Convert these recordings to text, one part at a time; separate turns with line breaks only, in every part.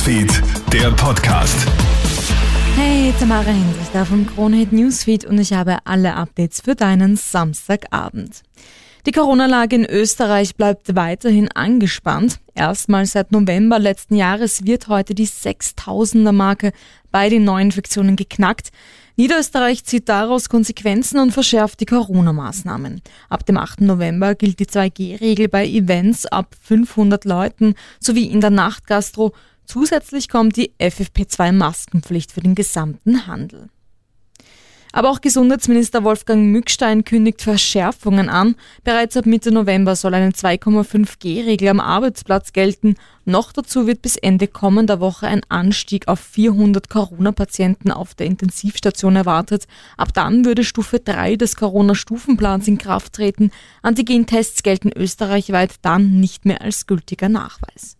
Newsfeed, der Podcast.
Hey, Tamara Hendrich da vom Kronehit Newsfeed und ich habe alle Updates für deinen Samstagabend. Die Corona-Lage in Österreich bleibt weiterhin angespannt. Erstmals seit November letzten Jahres wird heute die 6000er Marke bei den Neuinfektionen geknackt. Niederösterreich zieht daraus Konsequenzen und verschärft die Corona-Maßnahmen. Ab dem 8. November gilt die 2G-Regel bei Events ab 500 Leuten sowie in der Nachtgastro. Zusätzlich kommt die FFP2-Maskenpflicht für den gesamten Handel. Aber auch Gesundheitsminister Wolfgang Mückstein kündigt Verschärfungen an. Bereits ab Mitte November soll eine 2,5G-Regel am Arbeitsplatz gelten. Noch dazu wird bis Ende kommender Woche ein Anstieg auf 400 Corona-Patienten auf der Intensivstation erwartet. Ab dann würde Stufe 3 des Corona-Stufenplans in Kraft treten. Antigentests gelten österreichweit dann nicht mehr als gültiger Nachweis.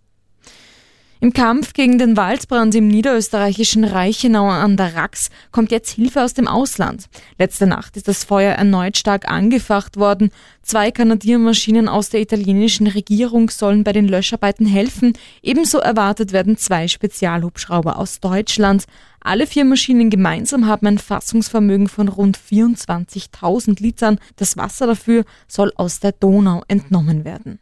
Im Kampf gegen den Waldbrand im niederösterreichischen Reichenau an der Rax kommt jetzt Hilfe aus dem Ausland. Letzte Nacht ist das Feuer erneut stark angefacht worden. Zwei Kanadiermaschinen aus der italienischen Regierung sollen bei den Löscharbeiten helfen. Ebenso erwartet werden zwei Spezialhubschrauber aus Deutschland. Alle vier Maschinen gemeinsam haben ein Fassungsvermögen von rund 24.000 Litern. Das Wasser dafür soll aus der Donau entnommen werden.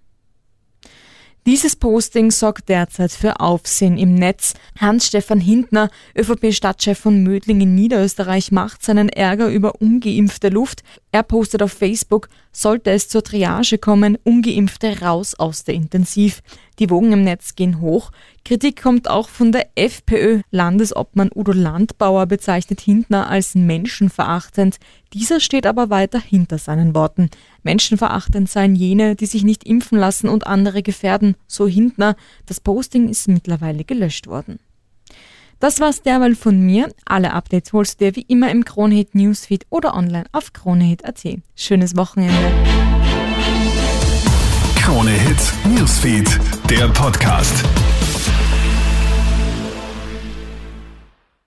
Dieses Posting sorgt derzeit für Aufsehen im Netz. Hans-Stefan Hintner, ÖVP-Stadtchef von Mödling in Niederösterreich, macht seinen Ärger über ungeimpfte Luft. Er postet auf Facebook, sollte es zur Triage kommen, ungeimpfte raus aus der Intensiv. Die Wogen im Netz gehen hoch. Kritik kommt auch von der FPÖ. Landesobmann Udo Landbauer bezeichnet Hintner als menschenverachtend. Dieser steht aber weiter hinter seinen Worten. Menschenverachtend seien jene, die sich nicht impfen lassen und andere gefährden, so Hintner. Das Posting ist mittlerweile gelöscht worden. Das war's derweil von mir. Alle Updates holst du dir wie immer im Kronehit Newsfeed oder online auf kronehit.at. Schönes Wochenende.
Krone Hits, Newsfeed, der Podcast.